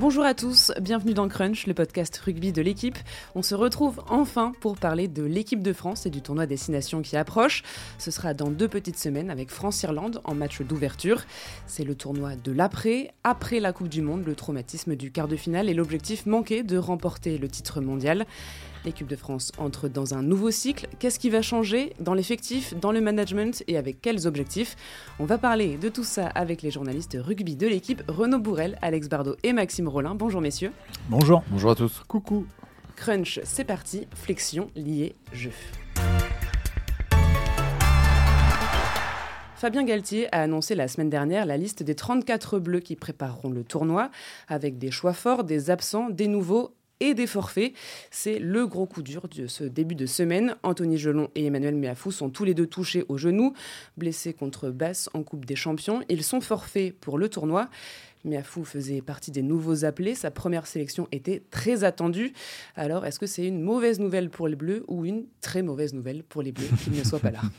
Bonjour à tous, bienvenue dans Crunch, le podcast rugby de l'équipe. On se retrouve enfin pour parler de l'équipe de France et du tournoi Destination qui approche. Ce sera dans deux petites semaines avec France-Irlande en match d'ouverture. C'est le tournoi de l'après, après la Coupe du Monde, le traumatisme du quart de finale et l'objectif manqué de remporter le titre mondial. L'équipe de France entre dans un nouveau cycle. Qu'est-ce qui va changer dans l'effectif, dans le management et avec quels objectifs? On va parler de tout ça avec les journalistes rugby de l'équipe Renaud Bourrel, Alex Bardot et Maxime Rollin. Bonjour messieurs. Bonjour. Bonjour à tous. Coucou. Crunch, c'est parti. Flexion, liée, jeu. Fabien Galtier a annoncé la semaine dernière la liste des 34 bleus qui prépareront le tournoi, avec des choix forts, des absents, des nouveaux et des forfaits. C'est le gros coup dur de ce début de semaine. Anthony Gelon et Emmanuel Méafou sont tous les deux touchés au genou, blessés contre Basse en Coupe des Champions. Ils sont forfaits pour le tournoi. Miafou faisait partie des nouveaux appelés. Sa première sélection était très attendue. Alors, est-ce que c'est une mauvaise nouvelle pour les Bleus ou une très mauvaise nouvelle pour les Bleus qu'il ne soit pas là?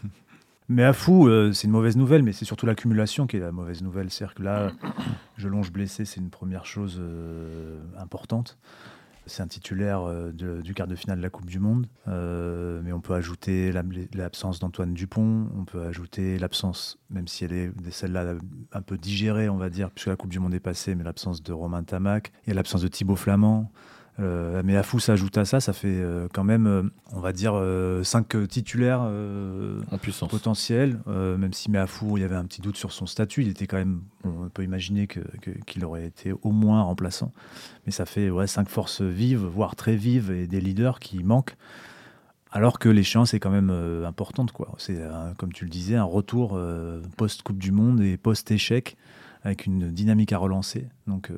Mais euh, c'est une mauvaise nouvelle, mais c'est surtout l'accumulation qui est la mauvaise nouvelle. C'est-à-dire que là, je longe blessé, c'est une première chose euh, importante. C'est un titulaire euh, du quart de finale de la Coupe du Monde, euh, mais on peut ajouter l'absence d'Antoine Dupont, on peut ajouter l'absence, même si elle est celle-là un peu digérée, on va dire, puisque la Coupe du Monde est passée, mais l'absence de Romain Tamac, il y a l'absence de Thibaut Flamand, euh, mais Afou s'ajoute à ça, ça fait euh, quand même, euh, on va dire, 5 titulaires en puissance. potentiels. même si Meafou, il y avait un petit doute sur son statut, il était quand même, on peut imaginer qu'il aurait été au moins remplaçant. Mais ça fait ouais, 5 forces vives, voire très vives, et des leaders qui manquent. Alors que l'échéance est quand même importante. quoi. C'est, comme tu le disais, un retour post-Coupe du Monde et post-échec, avec une dynamique à relancer. Donc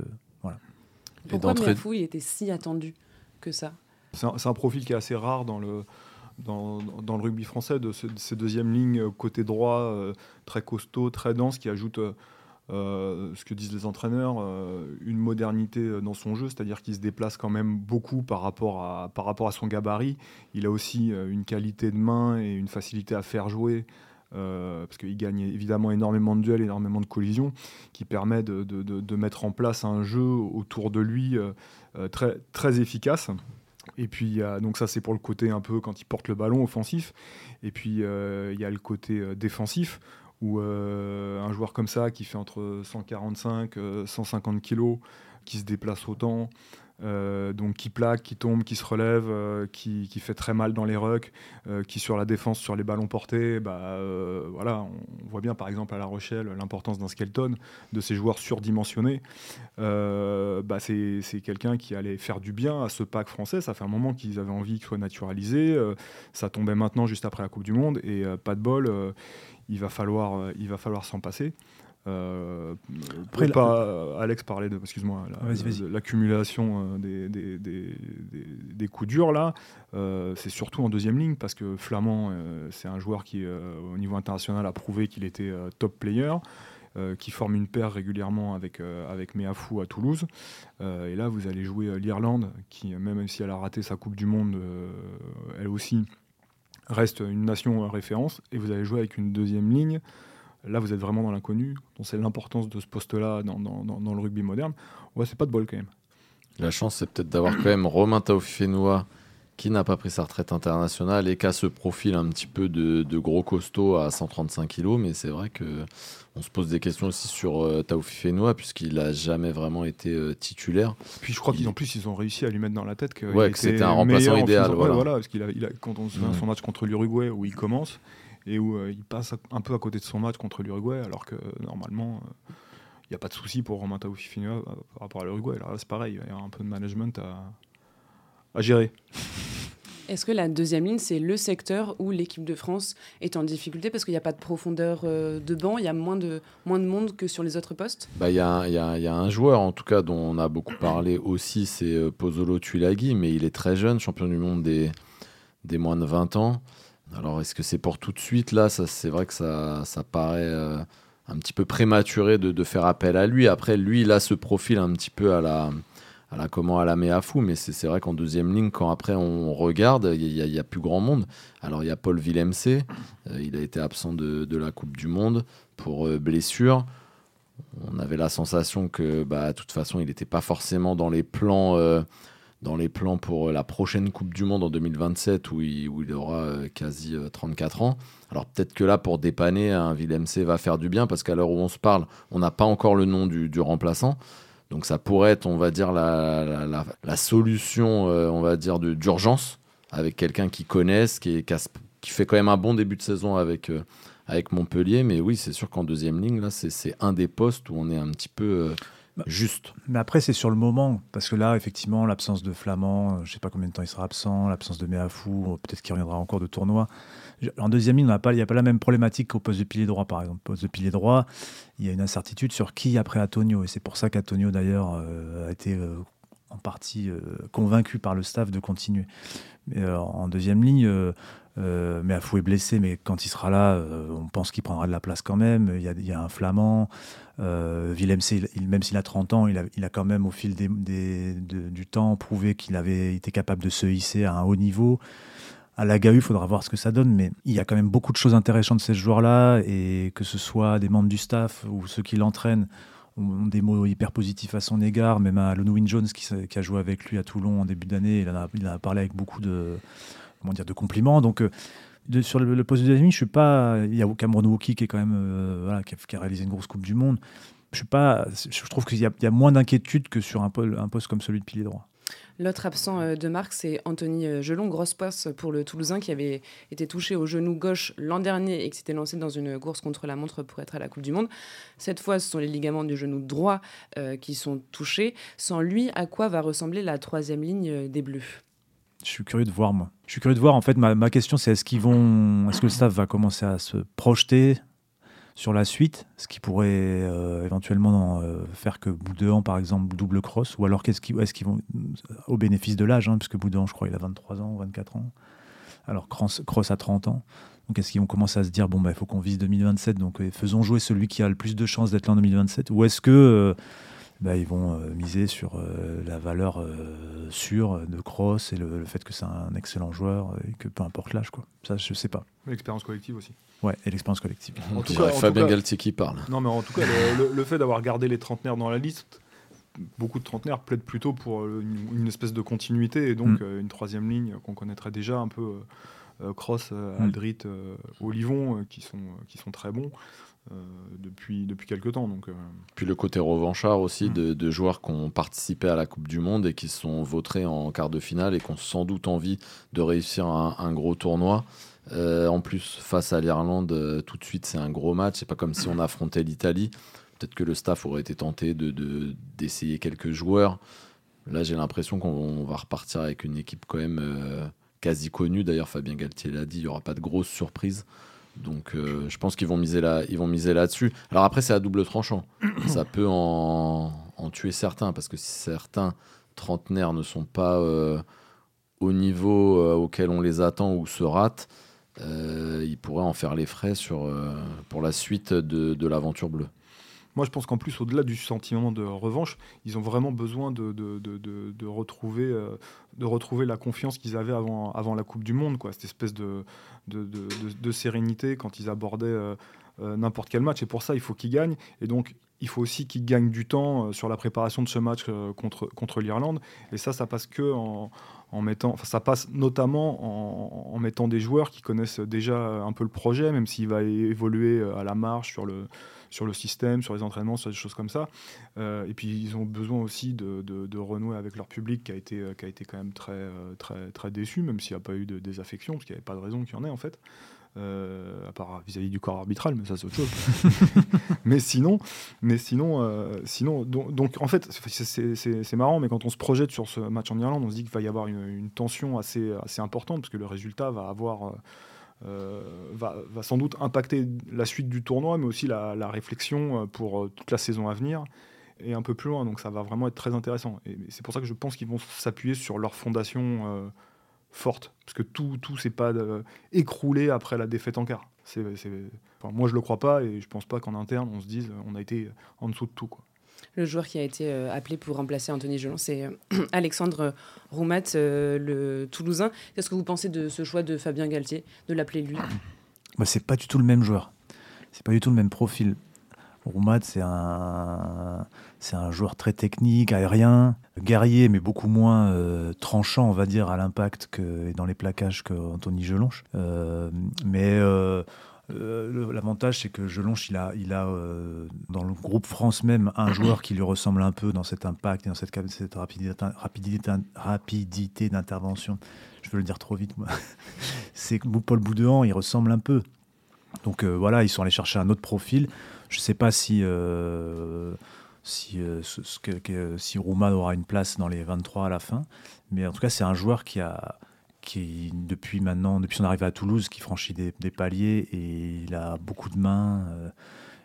pourquoi Miafou, il était si attendu que ça? C'est un, profil qui est assez rare dans le, dans, dans le rugby français, de, ces deuxièmes lignes euh, côté droit, euh, très costaud, très dense, qui ajoute euh, ce que disent les entraîneurs, une modernité dans son jeu, c'est-à-dire qu'il se déplace quand même beaucoup par rapport, à, par rapport à son gabarit. Il a aussi une qualité de main et une facilité à faire jouer euh, parce qu'il gagne évidemment énormément de duels, énormément de collisions, qui permet de, mettre en place un jeu autour de lui euh, euh, très, efficace. Et puis, donc ça c'est pour le côté un peu quand il porte le ballon offensif. Et puis il y a le côté défensif où un joueur comme ça qui fait entre 145 150 kilos, qui se déplace autant, euh, donc qui plaque, qui tombe, qui se relève, euh, qui, fait très mal dans les rucks, euh, qui sur la défense, sur les ballons portés, bah, voilà, on, voit bien par exemple à La Rochelle l'importance d'un skeleton, de ces joueurs surdimensionnés. Bah, c'est quelqu'un qui allait faire du bien à ce pack français. Ça fait un moment qu'ils avaient envie qu'il soit naturalisé. ça tombait maintenant juste après la Coupe du Monde et pas de bol. il va falloir, il va falloir s'en passer. Euh, Après, pas, Alex parlait de, excuse-moi, l'accumulation euh, des, des, coups durs là, euh, c'est surtout en deuxième ligne parce que Flamand, euh, c'est un joueur qui, au niveau international, a prouvé qu'il était top player. qui forme une paire régulièrement avec, avec Meafou à Toulouse. et là, vous allez jouer l'Irlande, qui, même si elle a raté sa Coupe du Monde, elle aussi reste une nation référence. Et vous allez jouer avec une deuxième ligne Là, vous êtes vraiment dans l'inconnu. On sait l'importance de ce poste-là dans, le rugby moderne. Ouais, c'est pas de bol quand même. La chance, c'est peut-être d'avoir quand même Romain Taufifénois qui n'a pas pris sa retraite internationale et qui a ce profil un petit peu de, gros costaud à 135 kg. Mais c'est vrai que on se pose des questions aussi sur euh, Taufifénois puisqu'il n'a jamais vraiment été euh, titulaire. Puis je crois qu'en plus, ils ont réussi à lui mettre dans la tête que, c'était un remplaçant idéal. Voilà. parce qu'il a, quand on se souvient mm. son match contre l'Uruguay où il commence, et où euh, il passe un peu à côté de son match contre l'Uruguay, alors que normalement, il euh, n'y a pas de souci pour Romain Taoufifinua euh, par rapport à l'Uruguay. Là, c'est pareil, il y a un peu de management à, à gérer. Est-ce que la deuxième ligne, c'est le secteur où l'équipe de France est en difficulté? Parce qu'il n'y a pas de profondeur de banc, il y a moins de, moins de monde que sur les autres postes? Bah, Il y, a, y, a, y, a un joueur, en tout cas, dont on a beaucoup parlé aussi, c'est Pozzolo Tulagi, mais il est très jeune, champion du monde des, des moins de 20 ans. Alors, est-ce que c'est pour tout de suite Là, c'est vrai que ça, ça paraît euh, un petit peu prématuré de, faire appel à lui. Après, lui, il a ce profil un petit peu à la, à la comment à la mais c'est vrai qu'en deuxième ligne, quand après on regarde, il n'y a, plus grand monde. Alors, il y a Paul Villemc, euh, il a été absent de, la Coupe du Monde pour euh, blessure. On on avait la sensation que, bah, de toute façon, il n'était pas forcément dans les plans. Euh, dans les plans pour la prochaine Coupe du Monde en 2027 où il, aura euh, quasi 34 ans. Alors peut-être que là, pour dépanner, un Willem C va faire du bien parce qu'à l'heure où on se parle, on n'a pas encore le nom du, remplaçant. Donc ça pourrait être, on va dire, la, solution, on va dire, d'urgence avec quelqu'un qui connaisse, qui, fait quand même un bon début de saison avec, avec Montpellier. Mais oui, c'est sûr qu'en deuxième ligne, là, c'est un des postes où on est un petit peu euh, juste. Mais après, c'est sur le moment. Parce que là, effectivement, l'absence de Flamand, euh, je ne sais pas combien de temps il sera absent, l'absence de Méafou, euh, peut-être qu'il reviendra encore de tournoi. En deuxième ligne, il n'y a pas la même problématique qu'au poste de pilier droit, par exemple. Au poste de pilier droit, il y a une incertitude sur qui après Antonio. Et c'est pour ça qu'Antonio, d'ailleurs, a été en partie convaincu par le staff de continuer. Mais en deuxième ligne, euh, mais Afou est blessé, mais quand il sera là, euh, on pense qu'il prendra de la place quand même. Il y a, un Flamand. Euh, Willem même s'il a 30 ans, il a, quand même, au fil du temps, prouvé qu'il avait été capable de se hisser à un haut niveau. À la GAU, il faudra voir ce que ça donne, mais il y a quand même beaucoup de choses intéressantes de ces joueurs-là, et que ce soit des membres du staff ou ceux qui l'entraînent, ont des mots hyper positifs à son égard, même à Lonwin Jones qui, a joué avec lui à Toulon en début d'année, il, en a parlé avec beaucoup de, comment dire, de compliments. Donc, euh, sur le, poste de deuxième je suis pas. Il y a Cameron Wookie qui est quand même euh, qui a, réalisé une grosse Coupe du Monde. Je suis pas. Je trouve qu'il y, a moins d'inquiétude que sur un, poste comme celui de pilier droit. L'autre absent euh, de marque, c'est Anthony Gelon, grosse passe pour le Toulousain qui avait été touché au genou gauche l'an dernier et qui s'était lancé dans une course contre la montre pour être à la Coupe du Monde. Cette fois, ce sont les ligaments du genou droit qui sont touchés. Sans lui, à quoi va ressembler la troisième ligne des Bleus? Je suis curieux de voir, moi. Je suis curieux de voir, en fait, ma, question, c'est est-ce qu'ils vont, est-ce que le staff va commencer à se projeter sur la suite, ce qui pourrait euh, éventuellement euh, faire que Boudin, par exemple, double cross, ou alors qu'est-ce qu'ils, vont, au bénéfice de l'âge, hein, puisque Boudin, je crois, il a 23 ans, 24 ans, alors Cross, a 30 ans. Donc est-ce qu'ils vont commencer à se dire, bon, bah, il faut qu'on vise 2027, donc euh, faisons jouer celui qui a le plus de chances d'être là en 2027, ou est-ce que bah, ils vont euh, miser sur euh, la valeur euh, sûre de Cross et le, fait que c'est un excellent joueur et que peu importe l'âge. Quoi. Ça, je sais pas. L'expérience collective aussi. Ouais, et l'expérience collective. En tout cas, Fabien Galtier qui parle. Non, mais en tout cas, le, fait d'avoir gardé les trentenaires dans la liste, beaucoup de trentenaires plaident plutôt pour une, espèce de continuité et donc mm. une troisième ligne qu'on connaîtrait déjà un peu. Cross, mm. Aldrit, Olivon, qui, sont, qui sont très bons. Euh, depuis, depuis quelques temps. Donc, euh. Puis le côté revanchard aussi mm. de, joueurs qui ont participé à la Coupe du Monde et qui sont votés en quart de finale et qui ont sans doute envie de réussir un, gros tournoi. Euh, en plus, face à l'Irlande, tout de suite, c'est un gros match. C'est pas comme si on affrontait l'Italie. Peut-être que le staff aurait été tenté d'essayer de, d'essayer quelques joueurs. Là, j'ai l'impression qu'on va repartir avec une équipe quand même quasi connue. D'ailleurs, Fabien Galtier l'a dit, il n'y aura pas de grosses surprises. Donc euh, je pense qu'ils vont miser là, ils vont miser là-dessus. Alors après c'est à double tranchant. Ça peut en, tuer certains parce que si certains trentenaires ne sont pas euh, au niveau euh, auquel on les attend ou se ratent, ils pourraient en faire les frais sur, pour la suite de l'aventure bleue. Moi, je pense qu'en plus, au-delà du sentiment de revanche, ils ont vraiment besoin de, euh, retrouver la confiance qu'ils avaient avant, la Coupe du Monde, quoi. cette espèce de, de, sérénité quand ils abordaient euh, euh, n'importe quel match. Et pour ça, il faut qu'ils gagnent. Et donc, il faut aussi qu'ils gagnent du temps sur la préparation de ce match contre, contre l'Irlande. Et ça, ça passe que en, en mettant, ça passe notamment en, mettant des joueurs qui connaissent déjà un peu le projet, même s'il va évoluer à la marge sur le, sur le système, sur les entraînements, sur des choses comme ça. Euh, et puis ils ont besoin aussi de, de, renouer avec leur public qui a été, euh, qui a été quand même très, euh, très, très déçu, même s'il n'y a pas eu de désaffection, parce qu'il n'y avait pas de raison qu'il y en ait en fait. À part vis-à-vis du corps arbitral, mais ça c'est autre chose. mais sinon, mais sinon, sinon donc, en fait c'est marrant, mais quand on se projette sur ce match en Irlande, on se dit qu'il va y avoir une, tension assez, assez importante parce que le résultat va avoir euh, va, sans doute impacter la suite du tournoi, mais aussi la, réflexion euh, pour euh, toute la saison à venir et un peu plus loin. Donc ça va vraiment être très intéressant. Et c'est pour ça que je pense qu'ils vont s'appuyer sur leur fondation forte, parce que tout tout s'est pas écroulé après la défaite en quart. moi je le crois pas et je pense pas qu'en interne on se dise on a été en dessous de tout quoi. Le joueur qui a été euh, appelé pour remplacer Anthony Gelon, c'est euh, Alexandre Roumat, euh, le Toulousain. Qu'est-ce que vous pensez de ce choix de Fabien Galtier, de l'appeler lui? Bah, C'est pas du tout le même joueur. C'est pas du tout le même profil. Roumad, c'est un, c'est un joueur très technique, aérien, guerrier, mais beaucoup moins euh, tranchant, on va dire, à l'impact que, et dans les plaquages qu'Anthony Gelonche. Euh, mais euh, l'avantage, c'est que Gelonche, il a, il a dans le groupe France même, un joueur qui lui ressemble un peu dans cet impact et dans cette, cette rapidité, rapidité, rapidité d'intervention. Je veux le dire trop vite, moi. c'est Paul Boudouan, il ressemble un peu. Donc voilà, ils sont allés chercher un autre profil. Je ne sais pas si, euh, si, euh, si aura une place dans les 23 à la fin, mais en tout cas, c'est un joueur qui a qui depuis maintenant, depuis son arrivée à Toulouse, qui franchit des, paliers et il a beaucoup de mains. Euh,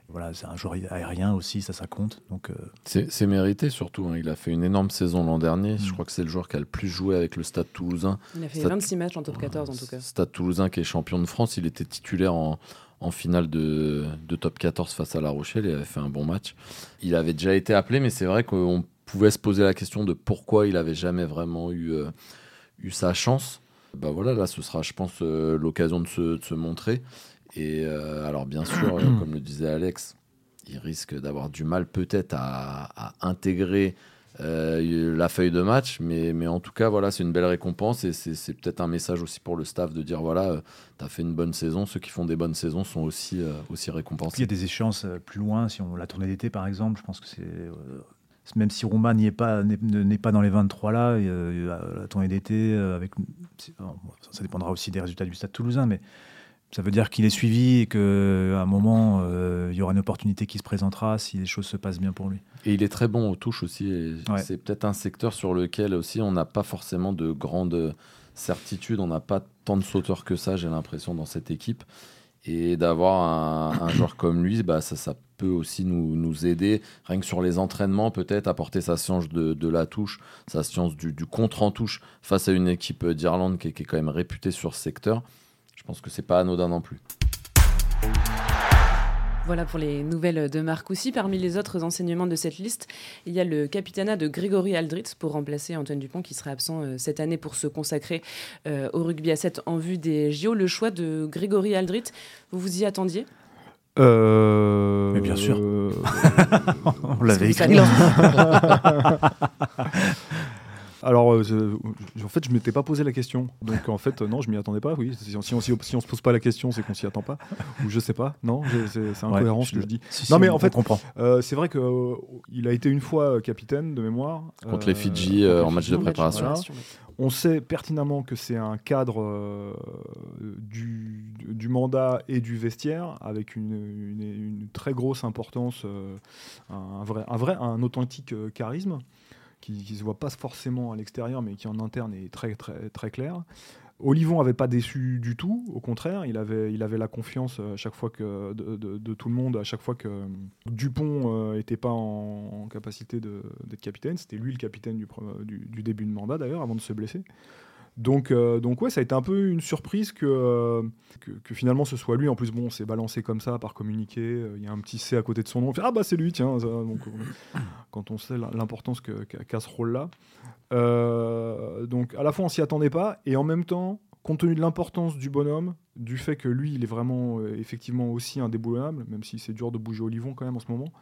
voilà, c'est un joueur aérien aussi, ça, ça compte. Donc, c'est mérité surtout. Hein. Il a fait une énorme saison l'an dernier. Je mm. crois que c'est le joueur qui a le plus joué avec le Stade Toulousain. Il a fait 26 matchs en top 14 en tout cas. Stade Toulousain qui est champion de France. Il était titulaire en, en finale de, top 14 face à La Rochelle. Il avait fait un bon match. Il avait déjà été appelé, mais c'est vrai qu'on pouvait se poser la question de pourquoi il avait jamais vraiment eu, euh, eu sa chance. Bah voilà, là, ce sera, je pense, euh, l'occasion de se, montrer. Et euh, alors, bien sûr, comme le disait Alex, il risque d'avoir du mal peut-être à, à intégrer euh, la feuille de match. Mais, en tout cas, voilà, c'est une belle récompense et c'est peut-être un message aussi pour le staff de dire voilà, euh, tu as fait une bonne saison. Ceux qui font des bonnes saisons sont aussi, euh, aussi récompensés. Il y a des échéances plus loin. Si on la tournée d'été, par exemple, je pense que c'est. même si pas, n'est pas dans les 23 là, la tournée d'été, avec, ça dépendra aussi des résultats du Stade toulousain, mais ça veut dire qu'il est suivi et qu'à un moment, euh, il y aura une opportunité qui se présentera si les choses se passent bien pour lui. Et il est très bon aux touches aussi. C'est peut-être un secteur sur lequel aussi on n'a pas forcément de grandes certitudes. On n'a pas tant de sauteurs que ça, j'ai l'impression, dans cette équipe. Et d'avoir un, joueur comme lui, bah, ça, ça peut aussi nous, nous, aider, rien que sur les entraînements, peut-être apporter sa science de, de la touche, sa science du, du, contre en touche face à une équipe d'Irlande qui, qui, est quand même réputée sur ce secteur. Je pense que c'est pas anodin non plus. Voilà pour les nouvelles de Marcoussi. Parmi les autres enseignements de cette liste, il y a le capitanat de Grégory Aldritz pour remplacer Antoine Dupont qui sera absent euh, cette année pour se consacrer euh, au rugby à 7 en vue des JO. Le choix de Grégory Aldritz, vous vous y attendiez? Euh... Mais bien sûr. On l'avait écrit. Alors, euh, en fait, je m'étais pas posé la question. Donc, en fait, non, je m'y attendais pas. Oui, si on, si, si on se pose pas la question, c'est qu'on s'y attend pas. Ou je sais pas. Non, c'est incohérent ce que je dis. non, mais en fait, euh, c'est vrai qu'il euh, a été une fois capitaine de mémoire. Contre les Fidji en match de préparation. On sait pertinemment que c'est un cadre du, du, mandat et du vestiaire avec une, une, très grosse importance, un, vrai, un vrai, un authentique charisme qui ne se voit pas forcément à l'extérieur, mais qui en interne est très, très, très clair. Olivon n'avait pas déçu du tout, au contraire, il avait, il avait la confiance à chaque fois que, de, tout le monde, à chaque fois que Dupont n'était euh, pas en, capacité d'être capitaine. C'était lui le capitaine du début de mandat d'ailleurs, avant de se blesser. Donc, euh, donc ouais, ça a été un peu une surprise que, euh, que, finalement ce soit lui. En plus, bon, c'est balancé comme ça par communiqué. Euh, il y a un petit C à côté de son nom. On fait, ah bah c'est lui, tiens. donc, quand on sait l'importance qu'a ce rôle-là. donc à la fois on s'y attendait pas et en même temps, compte tenu de l'importance du bonhomme, du fait que lui, il est vraiment effectivement aussi indéboulonnable, même si c'est dur de bouger Olivon quand même en ce moment,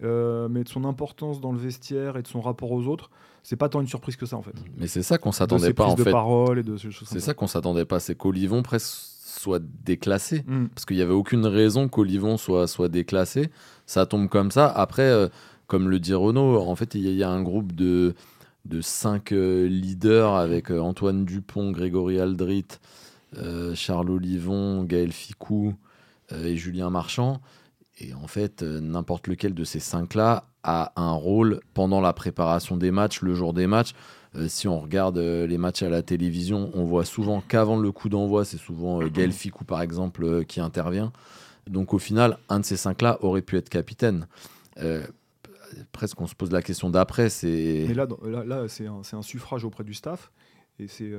mais de son importance dans le vestiaire et de son rapport aux autres, c'est pas tant une surprise que ça en fait. Mais c'est ça qu'on s'attendait pas en de fait. parole et de C'est ça qu'on s'attendait pas, c'est qu'Olivon presque soit déclassé mm. parce qu'il y avait aucune raison qu'Olivon soit soit déclassé. Ça tombe comme ça. Après, euh, comme le dit Renaud, en fait, il y, a un groupe de de cinq euh, leaders avec euh, Antoine Dupont, Grégory Aldrit, Charles Olivon, Gaël Ficou et Julien Marchand. Et en fait, n'importe lequel de ces cinq-là a un rôle pendant la préparation des matchs, le jour des matchs. Euh, si on regarde euh, les matchs à la télévision, on voit souvent qu'avant le coup d'envoi, c'est souvent euh, Gaël Ficou par exemple qui intervient. Donc au final, un de ces cinq-là aurait pu être capitaine. presque on se pose la question d'après. C'est... Mais là, là, c'est, un, suffrage auprès du staff. Et c'est,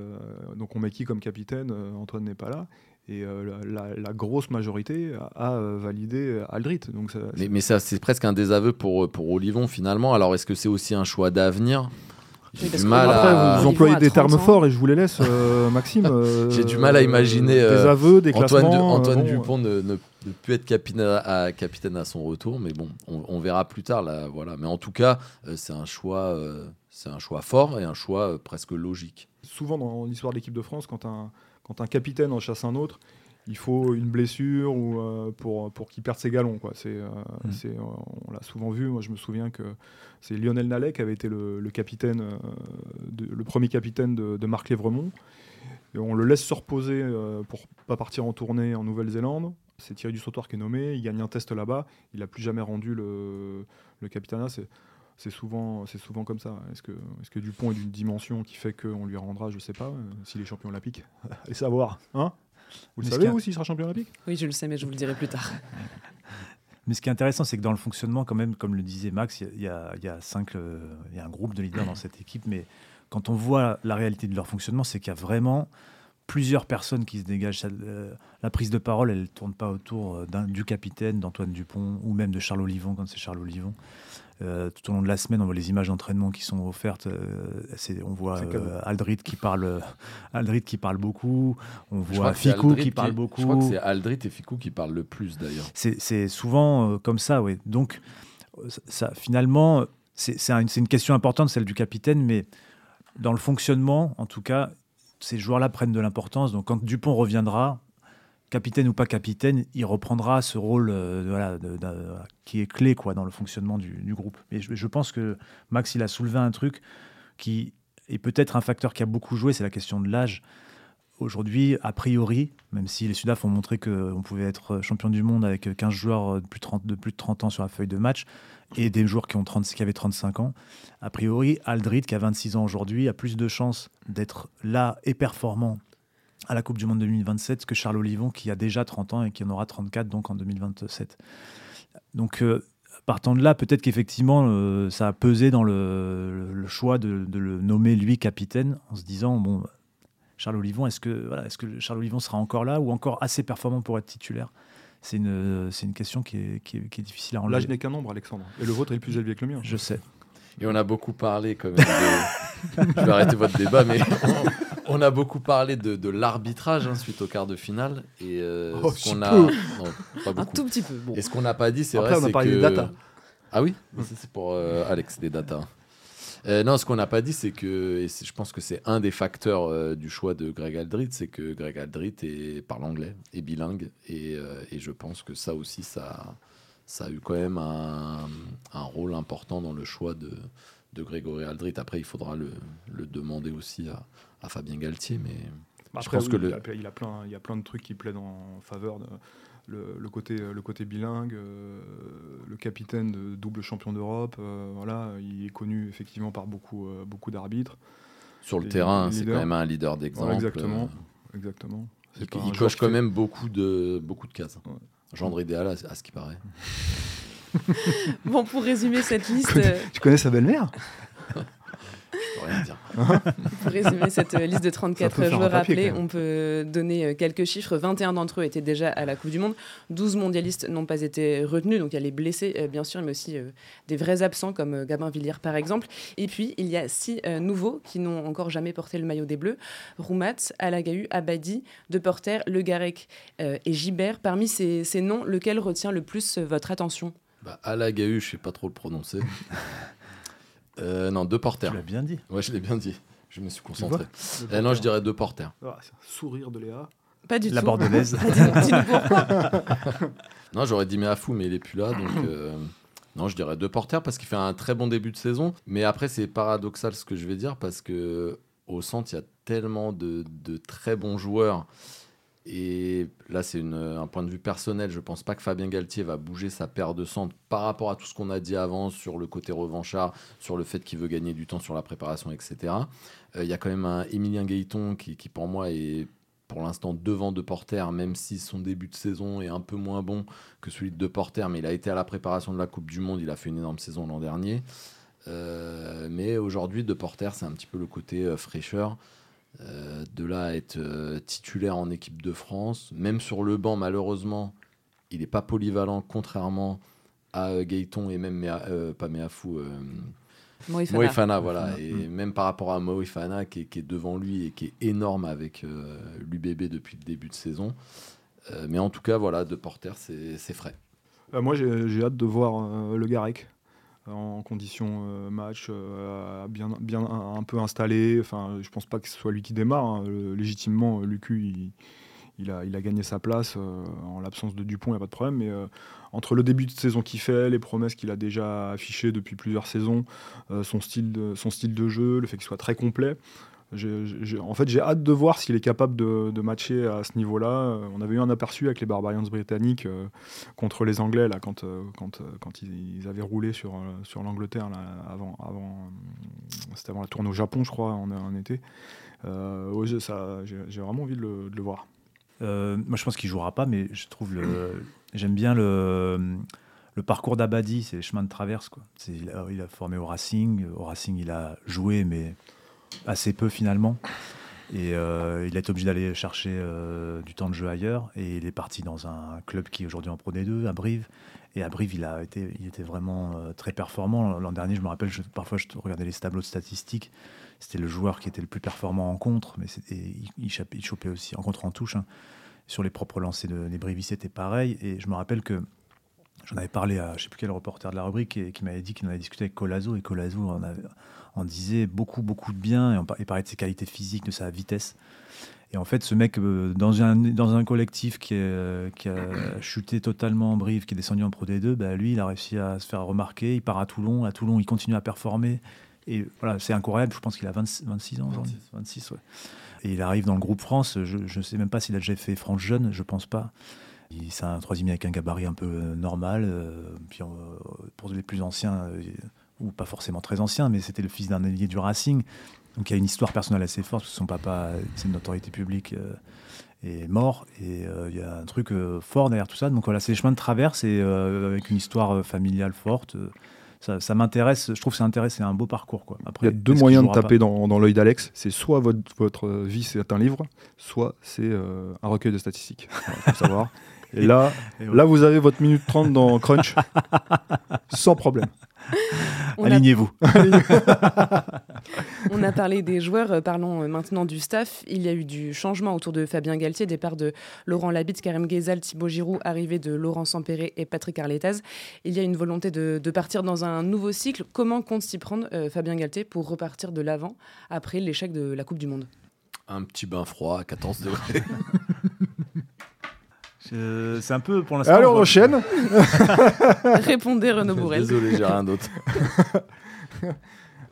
donc on met qui comme capitaine Antoine n'est pas là et euh, la, grosse majorité a, euh, validé Aldrit. Donc mais, ça, c'est presque un désaveu pour, pour Olivon finalement. Alors est-ce que c'est aussi un choix d'avenir? J'ai du mal à... vous employez des termes forts et je vous les laisse, euh, Maxime. J'ai du mal à imaginer des aveux, des Antoine, Antoine Dupont ne, de plus être capitaine à, capitaine à son retour, mais bon, on, verra plus tard là, voilà. Mais en tout cas, euh, c'est un choix, euh, c'est un choix fort et un choix euh, presque logique. Souvent dans l'histoire de l'équipe de France, quand un quand un capitaine en chasse un autre, il faut une blessure ou pour, pour qu'il perde ses galons. Quoi. C'est, mm. on l'a souvent vu. Moi, je me souviens que c'est Lionel Nallet qui avait été le, capitaine, le premier capitaine de, de Marc Lévremont. Et on le laisse se reposer pour pas partir en tournée en Nouvelle-Zélande c'est Thierry du Sautoir qui est nommé, il gagne un test là-bas, il n'a plus jamais rendu le, le capitanat. C'est souvent, souvent comme ça. Est-ce que, est que Dupont est d'une dimension qui fait qu'on lui rendra, je ne sais pas, euh, s'il est champion olympique Allez savoir. Hein? Vous le savez, vous, s'il sera champion olympique? Oui, je le sais, mais je vous le dirai plus tard. Mais ce qui est intéressant, c'est que dans le fonctionnement, quand même, comme le disait Max, il y, a, y, a cinq, euh, y a un groupe de leaders dans cette équipe, mais quand on voit la réalité de leur fonctionnement, c'est qu'il y a vraiment plusieurs personnes qui se dégagent. Euh, la prise de parole, elle ne tourne pas autour euh, du capitaine, d'Antoine Dupont, ou même de Charles Olivon, quand c'est Charles Olivon. Euh, tout au long de la semaine, on voit les images d'entraînement qui sont offertes. on voit Aldrit qui parle, Aldrit qui parle beaucoup. On voit Ficou qui parle beaucoup. Je crois que c'est Aldrit et Ficou qui parlent le plus d'ailleurs. C'est souvent comme ça, oui. Donc, ça, finalement, c'est une question importante, celle du capitaine, mais dans le fonctionnement, en tout cas, ces joueurs-là prennent de l'importance. Donc quand Dupont reviendra, capitaine ou pas capitaine, il reprendra ce rôle euh, qui est clé dans le fonctionnement du, groupe. Et je, pense que Max, il a soulevé un truc qui est peut-être un facteur qui a beaucoup joué, c'est la question de l'âge. Aujourd'hui, a priori, même si les Sudaf ont montré qu'on pouvait être champion du monde avec 15 joueurs de plus de, 30, de plus de 30 ans sur la feuille de match, et des joueurs qui, ont 30, qui avaient 35 ans. A priori, Aldrit, qui a 26 ans aujourd'hui, a plus de chances d'être là et performant à la Coupe du Monde 2027 que Charles Olivon, qui a déjà 30 ans et qui en aura 34 donc en 2027. Donc, euh, partant de là, peut-être qu'effectivement, euh, ça a pesé dans le, choix de, le nommer lui capitaine, en se disant, bon, Charles Olivon, est-ce que, voilà, est-ce que Charles Olivon sera encore là ou encore assez performant pour être titulaire? C'est une, c'est une question qui est, qui, est, difficile à enlever. L'âge n'est qu'un nombre, Alexandre. Et le vôtre est plus élevé que le mien. Je sais. Et on a beaucoup parlé quand même de... Je vais arrêter votre débat, mais on, a beaucoup parlé de, de l'arbitrage hein, suite au quart de finale. Et euh, oh, ce qu'on a... Non, pas beaucoup. Un tout petit peu. Bon. Et ce qu'on n'a pas dit, c'est vrai, on a parlé des data. Ah oui? C'est pour euh, Alex, des data. Euh, non, ce qu'on n'a pas dit, c'est que, et je pense que c'est un des facteurs euh, du choix de Greg Aldrit, c'est que Greg Aldrit est, parle anglais, est bilingue, et, euh, et, je pense que ça aussi, ça, ça a eu quand même un, un rôle important dans le choix de, de Grégory Aldrit. Après, il faudra le, le demander aussi à, à, Fabien Galtier, mais je pense que le... il, a plein, il y a plein de trucs qui plaident en faveur de le, côté, le côté bilingue, euh, le capitaine de double champion d'Europe. Euh, voilà, il est connu effectivement par beaucoup, euh, beaucoup d'arbitres. Sur le terrain, c'est quand même un leader d'exemple. exactement. exactement. Il, coche quand même beaucoup de, beaucoup de cases. Genre idéal à, à ce qui paraît. bon, pour résumer cette liste. Tu connais sa belle-mère? Pour résumer cette euh, liste de 34 joueurs rappelés, on peut donner euh, quelques chiffres. 21 d'entre eux étaient déjà à la Coupe du Monde. 12 mondialistes n'ont pas été retenus. Donc il y a les blessés, euh, bien sûr, mais aussi des vrais absents comme Gabin Villiers, par exemple. Et puis, il y a six nouveaux qui n'ont encore jamais porté le maillot des Bleus. Roumat, Alagahu, Abadi, Deporter, Le Garec et Gibert. Parmi ces, noms, lequel retient le plus votre attention? Bah, Alagahu, je ne sais pas trop le prononcer. Euh, non, deux porteurs. Tu l'as bien dit. Ouais, je l'ai bien dit. Je me suis concentré. Euh, non, je dirais deux porteurs. Ah, sourire de Léa. Pas du La tout. bordelaise. non, j'aurais dit fou mais il est plus là. Donc, euh, non, je dirais deux porteurs parce qu'il fait un très bon début de saison. Mais après, c'est paradoxal ce que je vais dire parce que au centre, il y a tellement de, de très bons joueurs et là, c'est un point de vue personnel. Je pense pas que Fabien Galtier va bouger sa paire de centre par rapport à tout ce qu'on a dit avant sur le côté revanchard, sur le fait qu'il veut gagner du temps sur la préparation, etc. Euh, il y a quand même un Emilien Gaëton qui, pour moi, est pour l'instant devant de Porter, même si son début de saison est un peu moins bon que celui de De Porter, mais il a été à la préparation de la Coupe du Monde, il a fait une énorme saison l'an dernier. Euh, mais aujourd'hui, De Porter, c'est un petit peu le côté euh, fraîcheur. Euh, de là à être euh, titulaire en équipe de France, même sur le banc, malheureusement, il n'est pas polyvalent, contrairement à euh, Gaëton et même pas Meafou. Moïfana. voilà. Et mm. même par rapport à Moïfana, qui, qui, est devant lui et qui est énorme avec l'UBB depuis le début de saison. mais en tout cas, voilà, de Porter, c'est frais. moi, j'ai hâte de voir le Garec en condition match, bien, bien un, peu installé. Enfin, je pense pas que ce soit lui qui démarre. Hein. légitimement, Lucu, il, a, il a gagné sa place euh, en l'absence de Dupont, il n'y a pas de problème. Mais euh, entre le début de saison qu'il fait, les promesses qu'il a déjà affichées depuis plusieurs saisons, euh, son, style son style de jeu, le fait qu'il soit très complet, en fait, j'ai hâte de voir s'il est capable de, matcher à ce niveau-là. On avait eu un aperçu avec les Barbarians britanniques contre les Anglais là, quand, quand, quand ils, avaient roulé sur, sur l'Angleterre avant, avant, c'était avant la tournée au Japon, je crois, en, été. j'ai vraiment envie de le voir. Euh, moi, je pense qu'il jouera pas, mais je trouve le. J'aime bien le, le parcours d'Abadi, c'est le chemin de traverse. Quoi. Il, a, formé au Racing. Au Racing, il a joué, mais assez peu finalement. Et euh, il a été obligé d'aller chercher euh, du temps de jeu ailleurs. Et il est parti dans un club qui est aujourd'hui en Pro D2, à Brive. Et à Brive, il, a été, il était vraiment très performant. L'an dernier, je me rappelle, parfois, je regardais les tableaux de statistiques c'était le joueur qui était le plus performant en contre, mais il, il, chopait aussi en contre en touche. Hein. Sur les propres lancers de Brivis, c'était pareil. Et je me rappelle que j'en avais parlé à je ne sais plus quel reporter de la rubrique qui, qui m'avait dit qu'il en avait discuté avec Colazo. Et Colazo en, en, disait beaucoup, beaucoup de bien. Et on, il parlait de ses qualités physiques, de sa vitesse. Et en fait, ce mec, euh, dans un, dans un collectif qui, est, qui a chuté totalement en brive, qui est descendu en Pro D2, bah, lui, il a réussi à se faire remarquer. Il part à Toulon. À Toulon, il continue à performer. Et voilà, c'est incroyable. Je pense qu'il a 26 ans 26. ouais. Et il arrive dans le groupe France. Je ne sais même pas s'il a déjà fait France Jeune, je pense pas. C'est un troisième avec un gabarit un peu euh, normal. Euh, puis, euh, pour les plus anciens, ou pas forcément très anciens, mais c'était le fils d'un allié du Racing. Donc il y a une histoire personnelle assez forte, parce que son papa, c'est une autorité publique, est mort. Et il y a un truc fort derrière tout ça. Donc voilà, c'est les chemins de traverse et avec une histoire familiale forte ça, m'intéresse. Je trouve que c'est intéressant, un beau parcours. Quoi. Après, Il y a deux moyens de taper dans, dans l'œil d'Alex. C'est soit votre, votre vie, c'est un livre, soit c'est un recueil de statistiques. faut savoir. Et là, là, vous avez votre minute 30 dans Crunch, sans problème. Alignez-vous. On a parlé des joueurs, euh, parlons euh, maintenant du staff. Il y a eu du changement autour de Fabien Galtier, départ de Laurent Labitte, Karim Ghezal, Thibaut Giroud, arrivée de Laurent Sampéré et Patrick Arletaz. Il y a une volonté de, partir dans un nouveau cycle. Comment compte s'y prendre euh, Fabien Galtier pour repartir de l'avant après l'échec de la Coupe du Monde? Un petit bain froid à 14 degrés. c'est un peu pour l'instant. Allez, on enchaîne. Répondez Renaud Bourrel. Désolé, j'ai rien d'autre.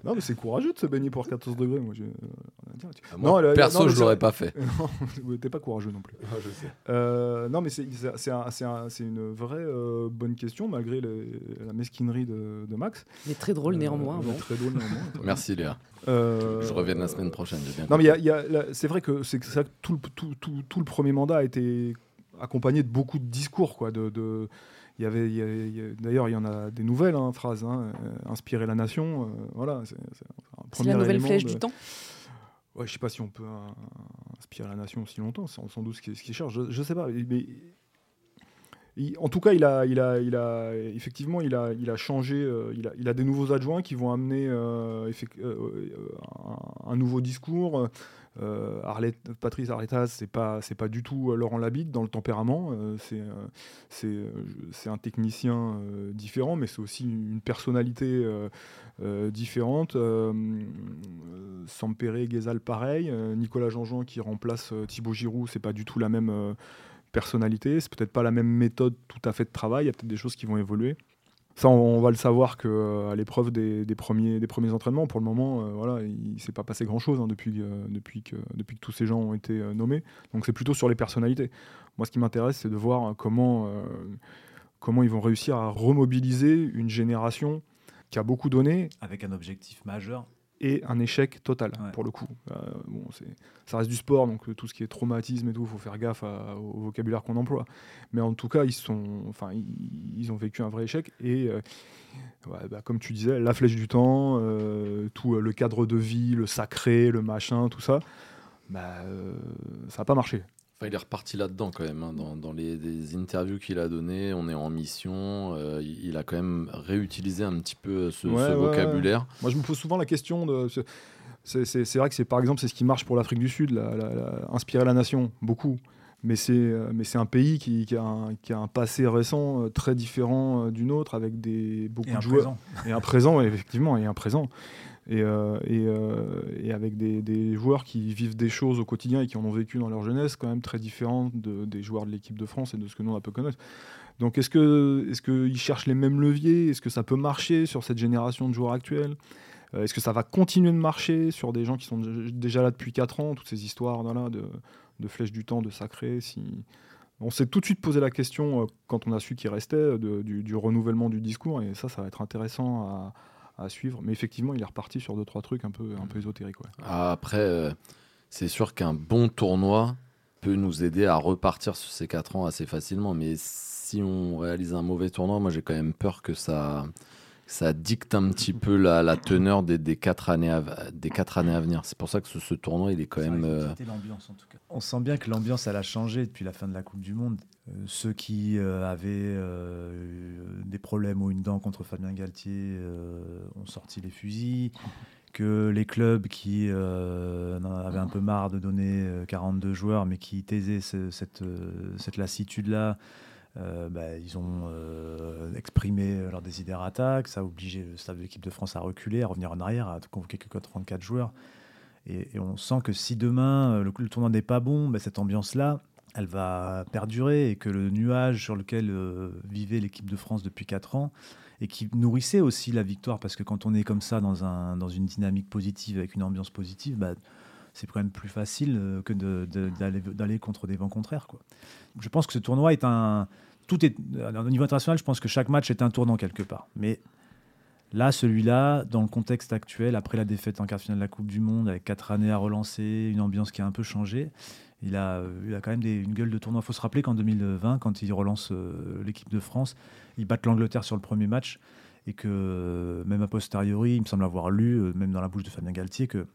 non, mais c'est courageux de se baigner pour 14 degrés. Moi, je... Ah, non, perso, je l'aurais pas fait. T'es pas courageux non plus. Ah, je sais. Euh, non, mais c'est une vraie euh, bonne question, malgré la mesquinerie de, Max. Mais très drôle néanmoins. Euh, très drôle néanmoins. Merci Léa. je reviens la semaine prochaine. non, mais c'est vrai que c'est ça tout, tout, tout, tout, le premier mandat a été accompagné de beaucoup de discours. Quoi, de, de il y avait, d'ailleurs, il y en a des nouvelles hein, phrases. Hein, euh, inspirer la nation. Euh, voilà, c'est la nouvelle flèche du temps. Ouais, je sais pas si on peut inspirer la nation aussi longtemps, sans, sans doute ce qui, ce qui cherche. Je, je sais pas, mais en tout cas, il a, il a, il a, effectivement, il a, il a changé. Euh, il, a, il, a, des nouveaux adjoints qui vont amener euh, euh, un, nouveau discours. Patrice Arletas, c'est pas, c'est pas du tout Laurent Labitte dans le tempérament. c'est, c'est, un technicien différent, mais c'est aussi une personnalité différente. Sampere, Guézal, pareil. Nicolas Jean-Jean qui remplace Thibaut Giroud, c'est pas du tout la même personnalité, c'est peut-être pas la même méthode tout à fait de travail, il y a peut-être des choses qui vont évoluer. Ça, on, va le savoir qu'à euh, l'épreuve des, premiers, entraînements, pour le moment, euh, voilà, il ne s'est pas passé grand-chose hein, depuis, euh, depuis, que, que tous ces gens ont été nommés. Donc c'est plutôt sur les personnalités. Moi, ce qui m'intéresse, c'est de voir comment ils vont réussir à remobiliser une génération qui a beaucoup donné. Avec un objectif majeur et un échec total pour le coup. Euh, bon, ça reste du sport, donc euh, tout ce qui est traumatisme et tout, il faut faire gaffe au vocabulaire qu'on emploie. Mais en tout cas, ils, sont, enfin, ils, ont vécu un vrai échec. Et euh, bah, comme tu disais, la flèche du temps, tout le cadre de vie, le sacré, le machin, tout ça, bah, ça n'a pas marché il est reparti là-dedans quand même, hein, dans, les, interviews qu'il a données. On est en mission. Euh, il, a quand même réutilisé un petit peu ce, vocabulaire. Moi, je me pose souvent la question de. C'est vrai que c'est par exemple c'est ce qui marche pour l'Afrique du Sud, inspirer la nation beaucoup. mais c'est euh, mais c'est un pays qui, qui, a un, qui, a un, passé récent euh, très différent euh, d'une autre avec des beaucoup et de joueurs présent. et un présent effectivement et un présent et, euh, euh, et, avec des, joueurs qui vivent des choses au quotidien et qui en ont vécu dans leur jeunesse quand même très différentes de, des joueurs de l'équipe de France et de ce que nous on a peu connaître. Donc est-ce que est-ce qu'ils cherchent les mêmes leviers? Est-ce que ça peut marcher sur cette génération de joueurs actuels? Euh, Est-ce que ça va continuer de marcher sur des gens qui sont déjà là depuis 4 ans? Toutes ces histoires là, de, de flèches du temps, de sacré. On s'est tout de suite posé la question, quand on a su qu'il restait, du, renouvellement du discours, et ça, ça va être intéressant à, à suivre. Mais effectivement, il est reparti sur deux trois trucs un peu un peu ésotériques. Ouais. Après, euh, c'est sûr qu'un bon tournoi peut nous aider à repartir sur ces quatre ans assez facilement. Mais si on réalise un mauvais tournoi, moi j'ai quand même peur que ça ça dicte un petit peu la, la teneur des, des, quatre années à, des quatre années à venir. C'est pour ça que ce, ce, tournoi, il est quand ça même. Euh... l'ambiance en tout cas. On sent bien que l'ambiance, elle a changé depuis la fin de la Coupe du Monde. Euh, ceux qui euh, avaient des problèmes ou une dent contre Fabien Galtier euh, ont sorti les fusils. Que les clubs qui euh, avaient un peu marre de donner 42 joueurs, mais qui taisaient ce, cette, cette lassitude-là, euh, bah, ils ont euh, exprimé leur désiderata, que ça a obligé l'équipe de France à reculer, à revenir en arrière, à convoquer que 34 joueurs. Et, on sent que si demain le, le tournoi n'est pas bon, bah, cette ambiance-là, elle va perdurer et que le nuage sur lequel euh, vivait l'équipe de France depuis 4 ans et qui nourrissait aussi la victoire, parce que quand on est comme ça dans une dynamique positive, avec une ambiance positive, bah, c'est quand même plus facile que d'aller contre des vents contraires. Je pense que ce tournoi est un. Tout est, au niveau international, je pense que chaque match est un tournant quelque part. Mais là, celui-là, dans le contexte actuel, après la défaite en quart de finale de la Coupe du Monde, avec quatre années à relancer, une ambiance qui a un peu changé, il a, quand même une gueule de tournoi. Il faut se rappeler qu'en 2020, quand il relance euh, l'équipe de France, ils battent l'Angleterre sur le premier match et que euh, même a posteriori, il me semble avoir lu, euh, même dans la bouche de Fabien Galtier, que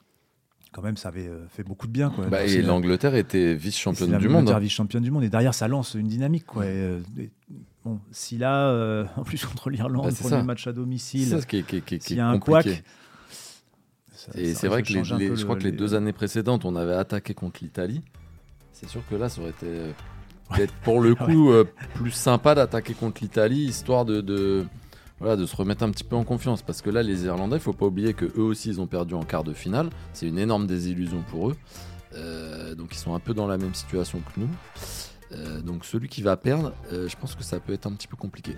quand même, ça avait fait beaucoup de bien. Quoi. Bah, et l'Angleterre était vice-championne du monde. Hein. vice-championne du monde. Et derrière, ça lance une dynamique. Quoi. Et, et, bon, si là, euh, en plus contre l'Irlande, bah, premier ça. match à domicile, ça, qui est, qui qui s'il y a un couac. Et c'est vrai que les, les, je crois que les, les deux années précédentes, on avait attaqué contre l'Italie. C'est sûr que là, ça aurait été peut-être pour le coup euh, plus sympa d'attaquer contre l'Italie, histoire de, de, voilà, de se remettre un petit peu en confiance. Parce que là, les Irlandais, il faut pas oublier que eux aussi, ils ont perdu en quart de finale. C'est une énorme désillusion pour eux. Euh, donc ils sont un peu dans la même situation que nous. Euh, donc celui qui va perdre, euh, je pense que ça peut être un petit peu compliqué.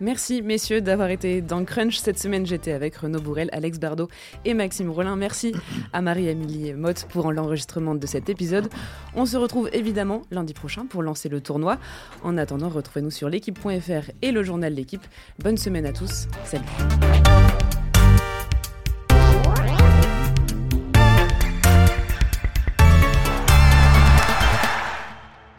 Merci messieurs d'avoir été dans Crunch. Cette semaine, j'étais avec Renaud Bourrel, Alex Bardot et Maxime Rollin. Merci à Marie-Amélie Motte pour l'enregistrement de cet épisode. On se retrouve évidemment lundi prochain pour lancer le tournoi. En attendant, retrouvez-nous sur l'équipe.fr et le journal L'équipe. Bonne semaine à tous. Salut.